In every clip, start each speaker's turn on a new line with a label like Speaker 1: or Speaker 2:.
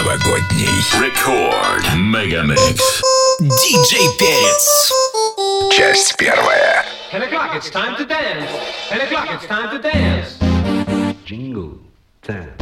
Speaker 1: новогодний.
Speaker 2: Рекорд. Мегамикс.
Speaker 1: Диджей Перец. Часть первая.
Speaker 3: Ten o'clock, it's time to dance. Ten o'clock, it's time to dance.
Speaker 4: Jingle time.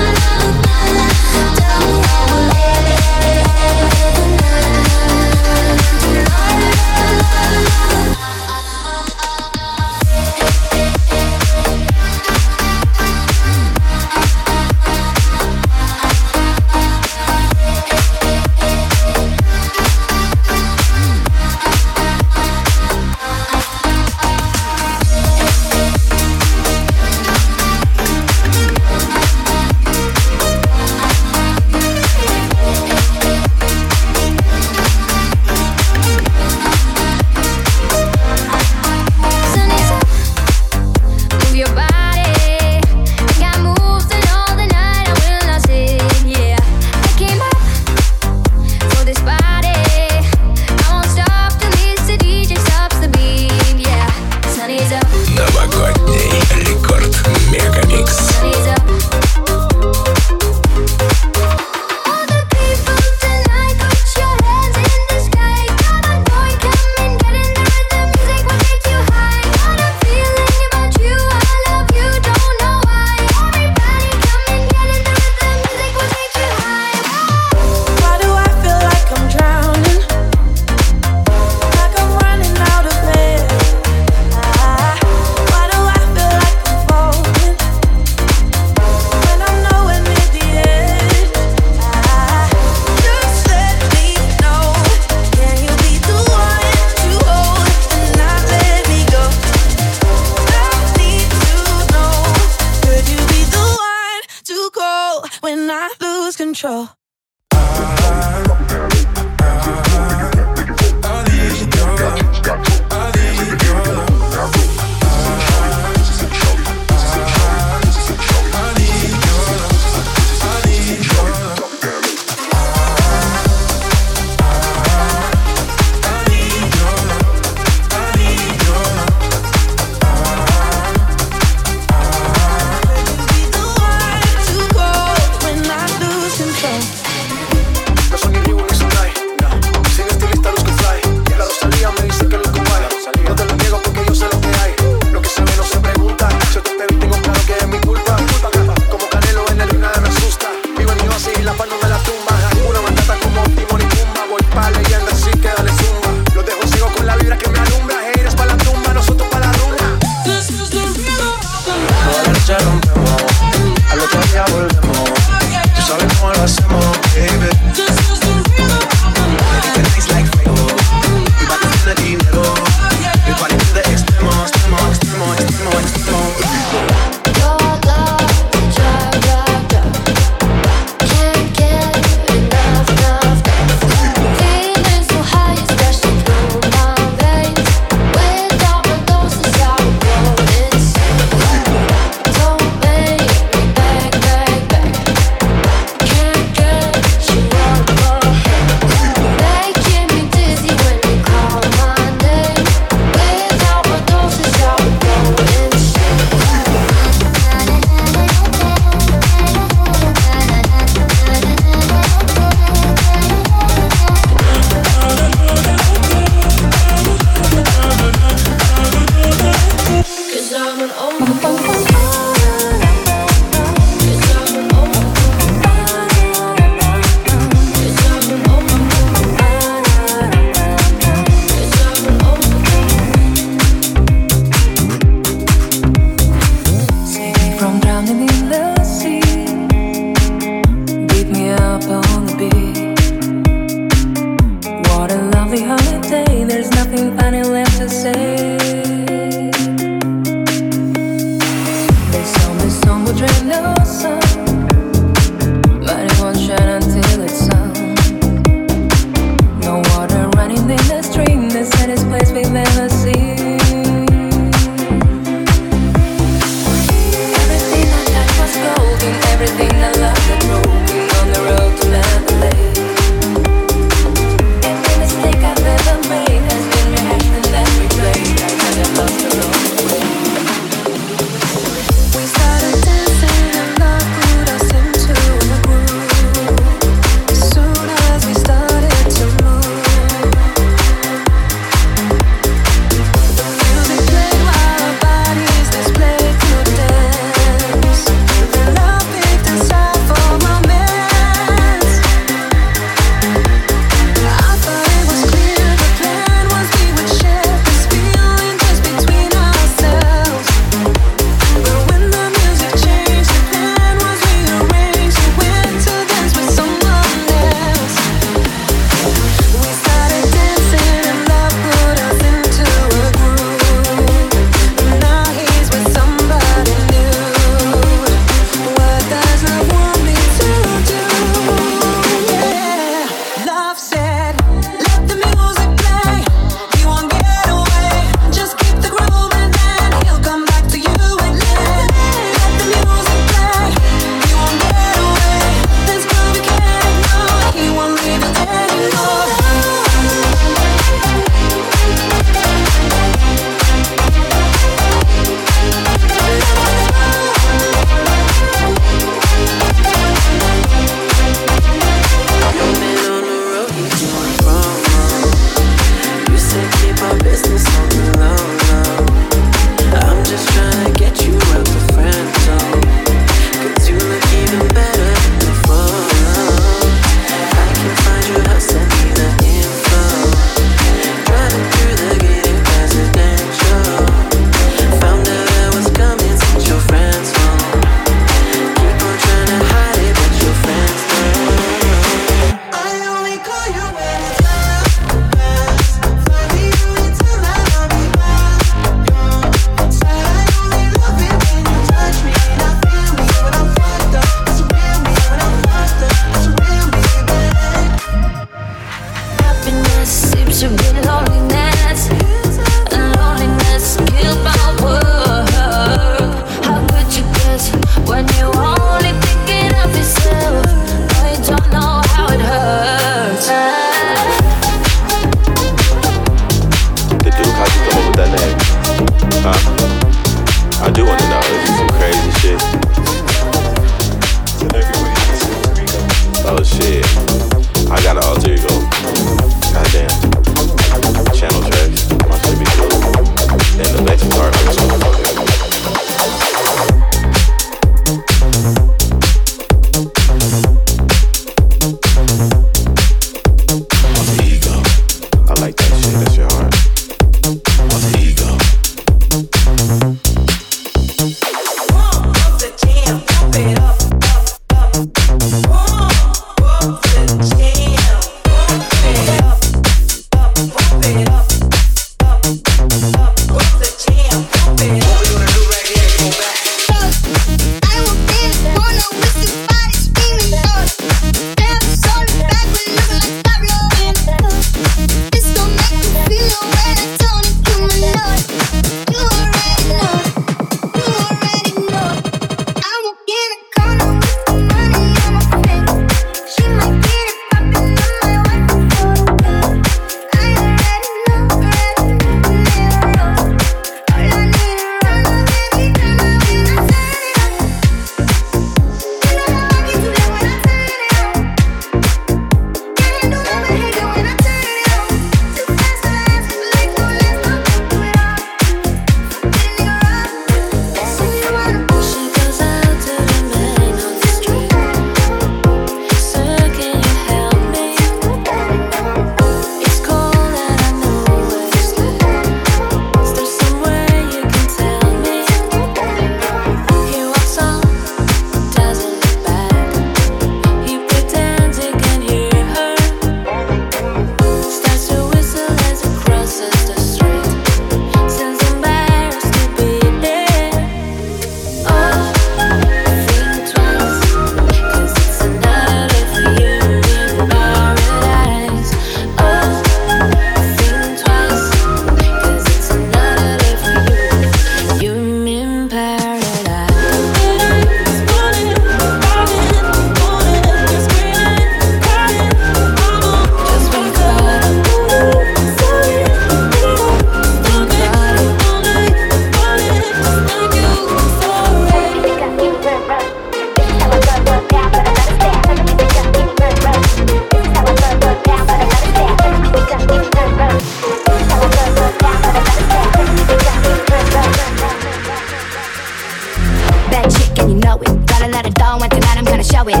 Speaker 5: and you
Speaker 6: know it. Got
Speaker 7: a lot of dough, and
Speaker 8: tonight
Speaker 7: I'm gonna show it.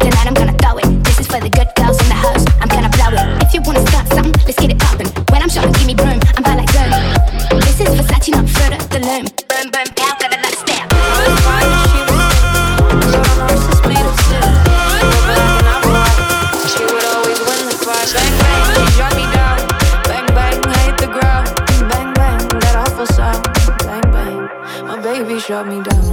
Speaker 7: Tonight I'm gonna throw it. This is for the good girls in the house. I'm gonna blow it. If you wanna start something, let's get it poppin'. When I'm showing, give me broom. I'm by like Zoom. This is Versace, not further the loom. Boom, boom, bow, got
Speaker 9: a lot of
Speaker 4: step. shut me down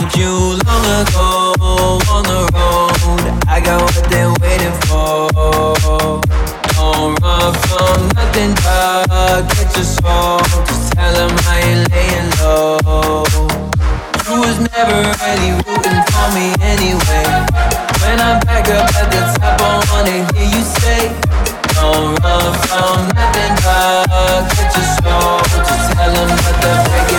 Speaker 10: told you long ago on the road. I got what they're waiting for. Don't run from nothing, but Get your soul. Just tell them I ain't laying low. You was never really rooting for me anyway. When I'm back up at the top, I wanna hear you say, Don't run from nothing, but Get your soul. Just tell them
Speaker 11: what the
Speaker 12: fake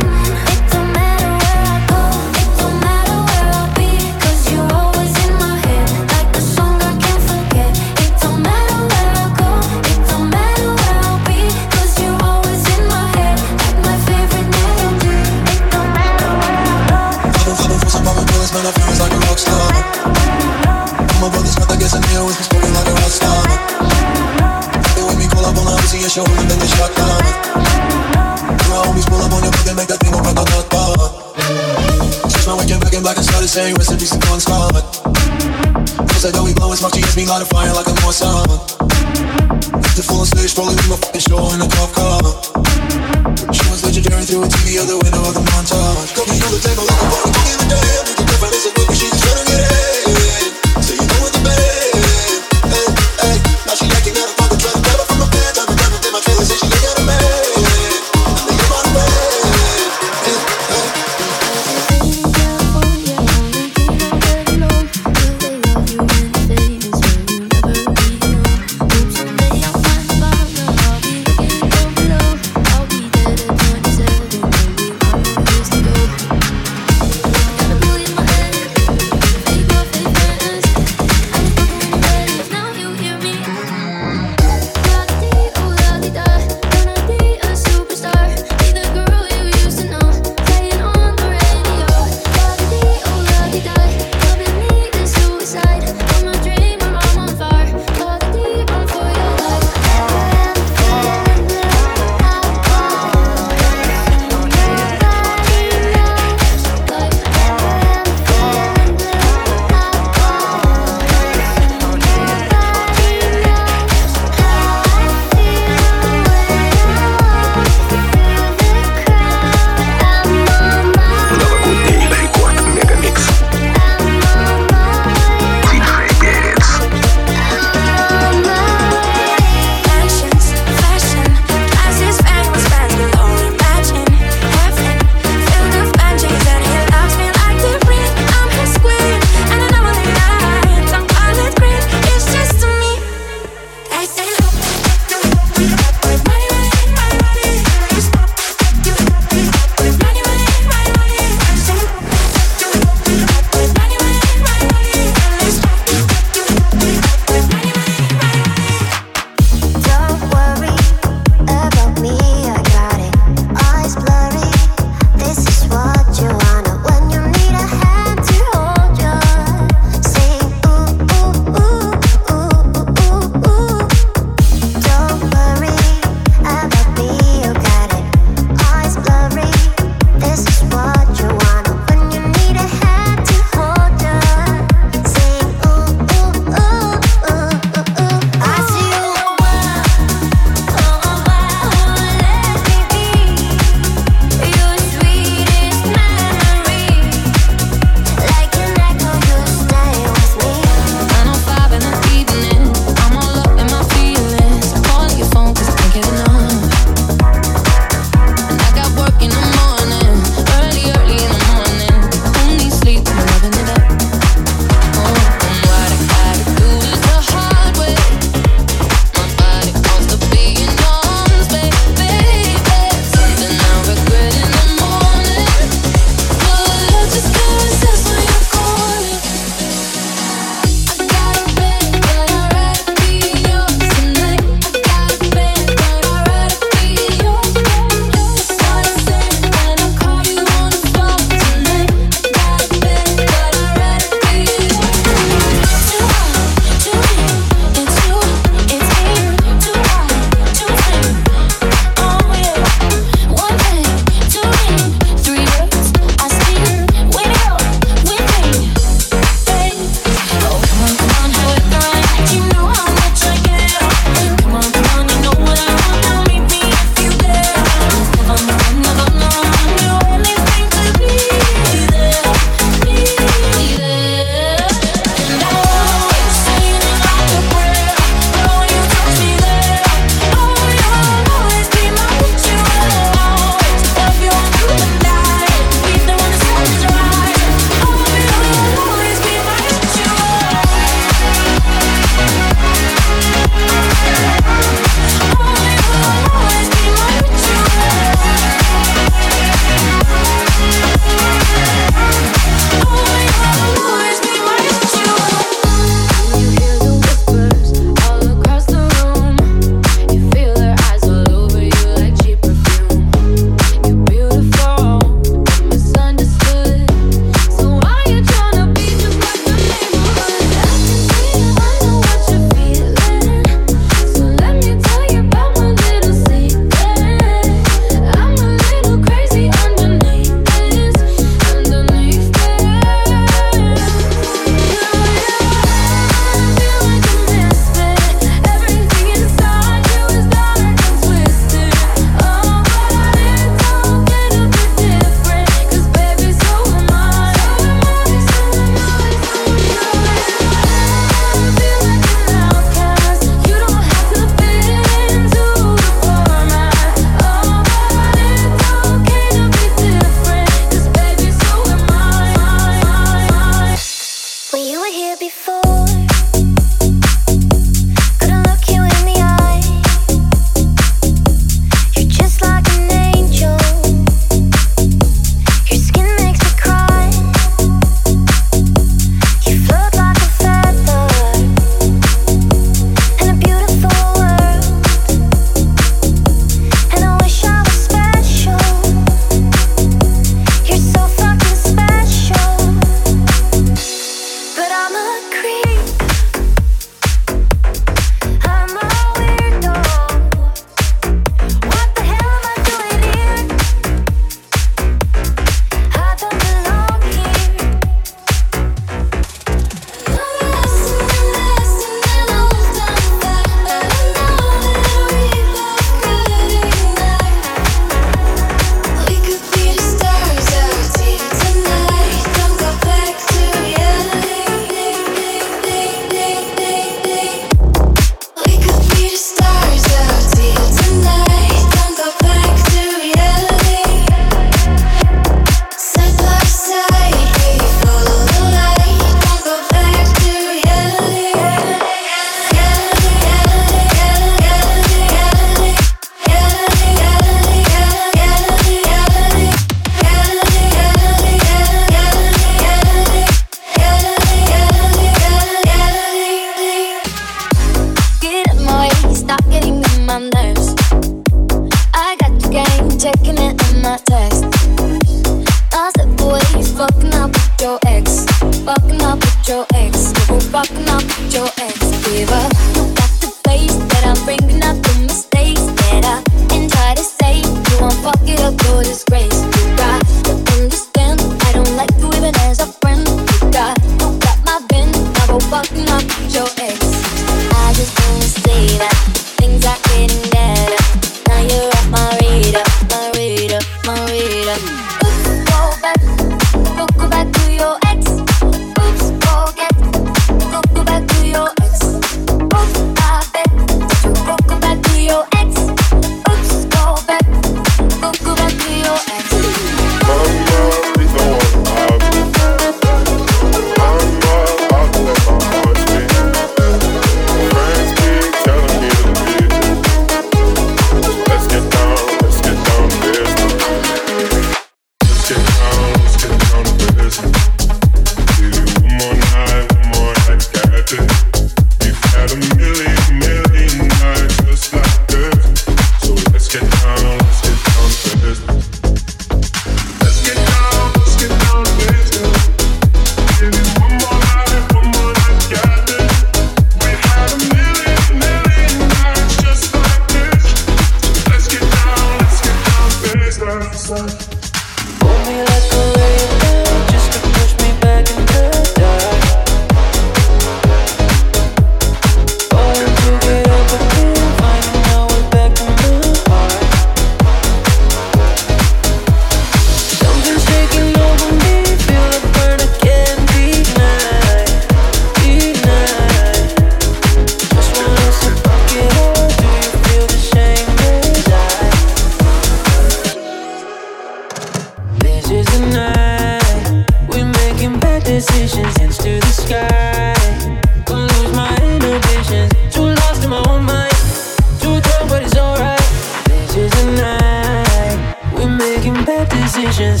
Speaker 12: bad decisions.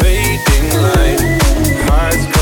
Speaker 9: Fading light, hearts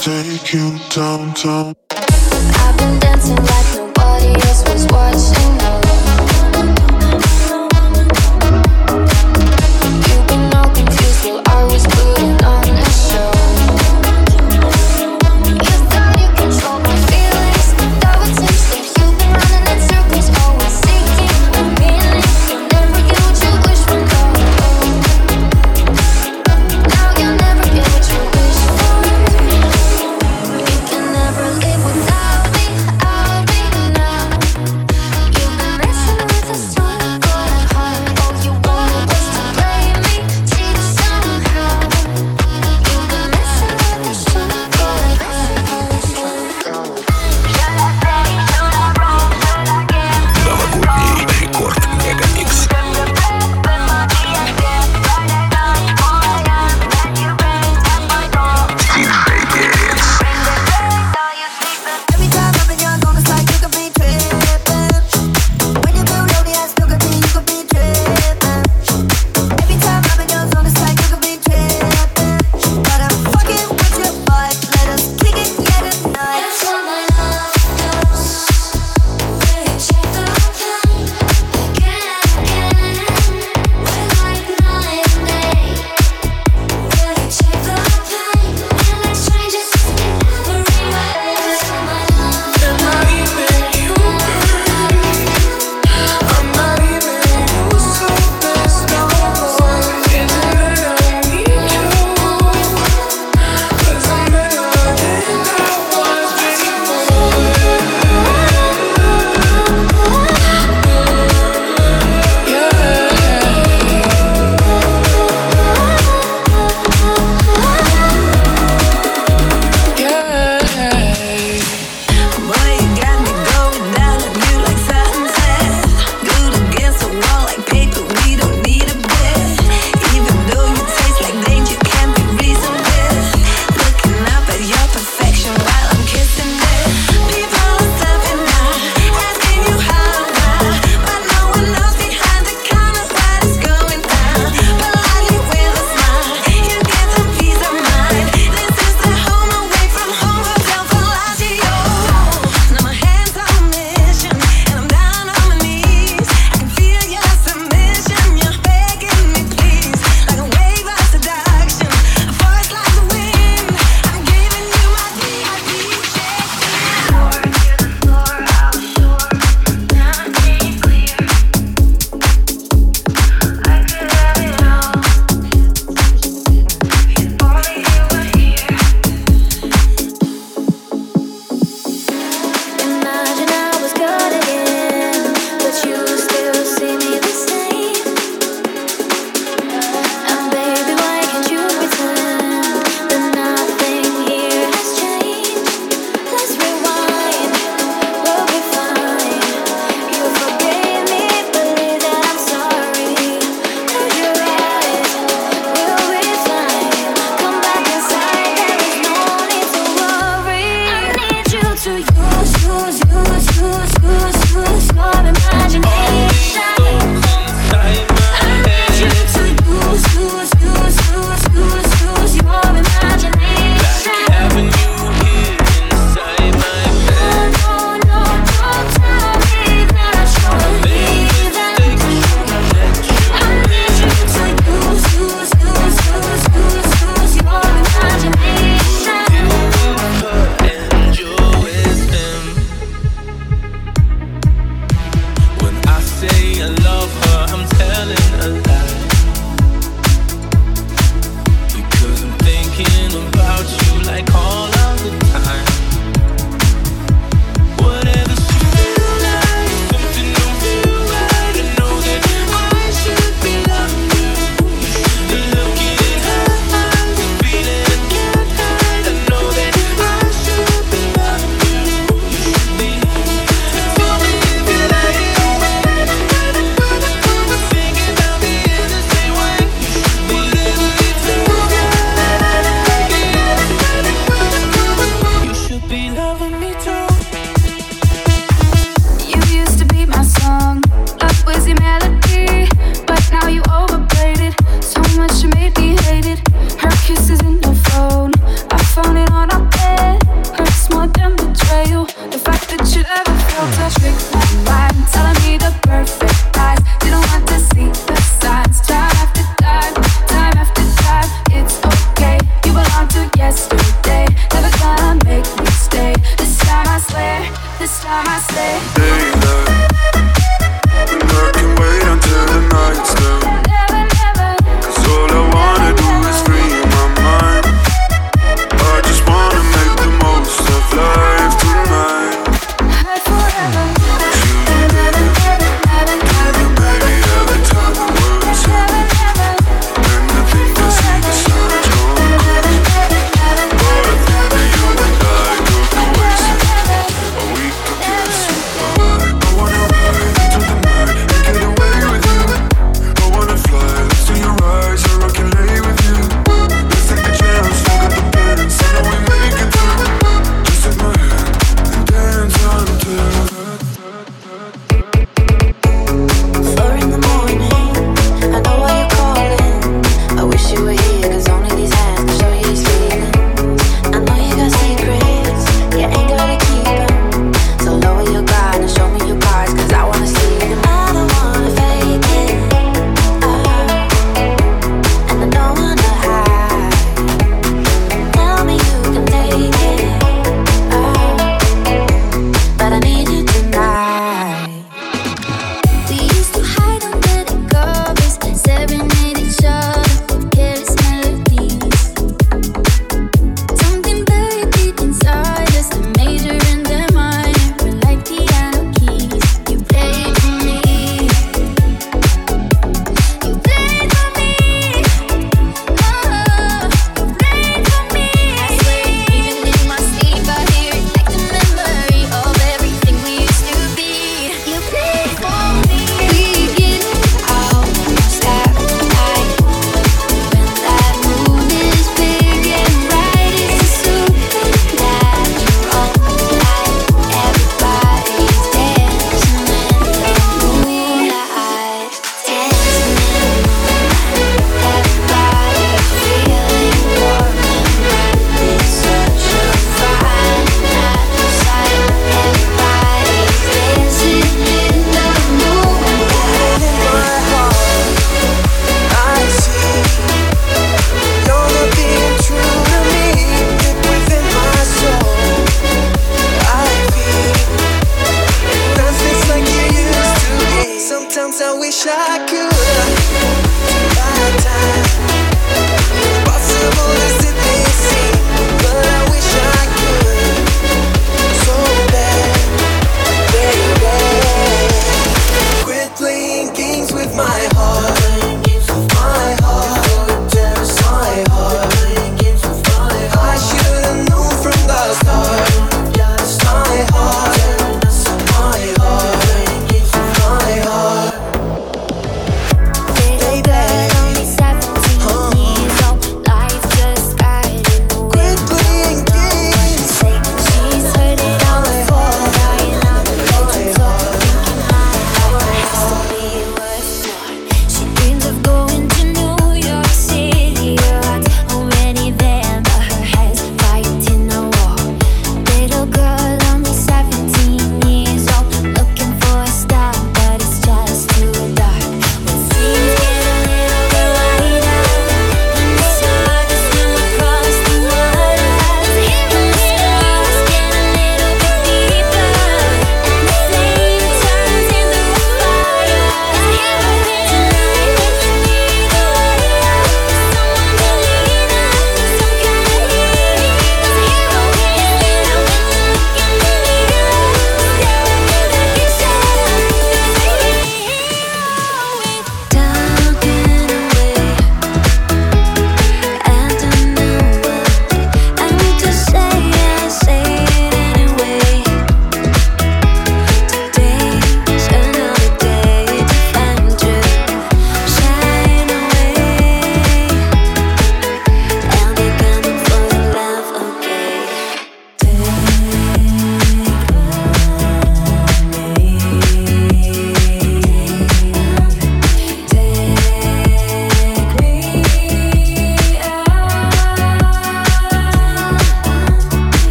Speaker 13: take you
Speaker 12: downtown.
Speaker 14: I've been dancing like nobody else was watching.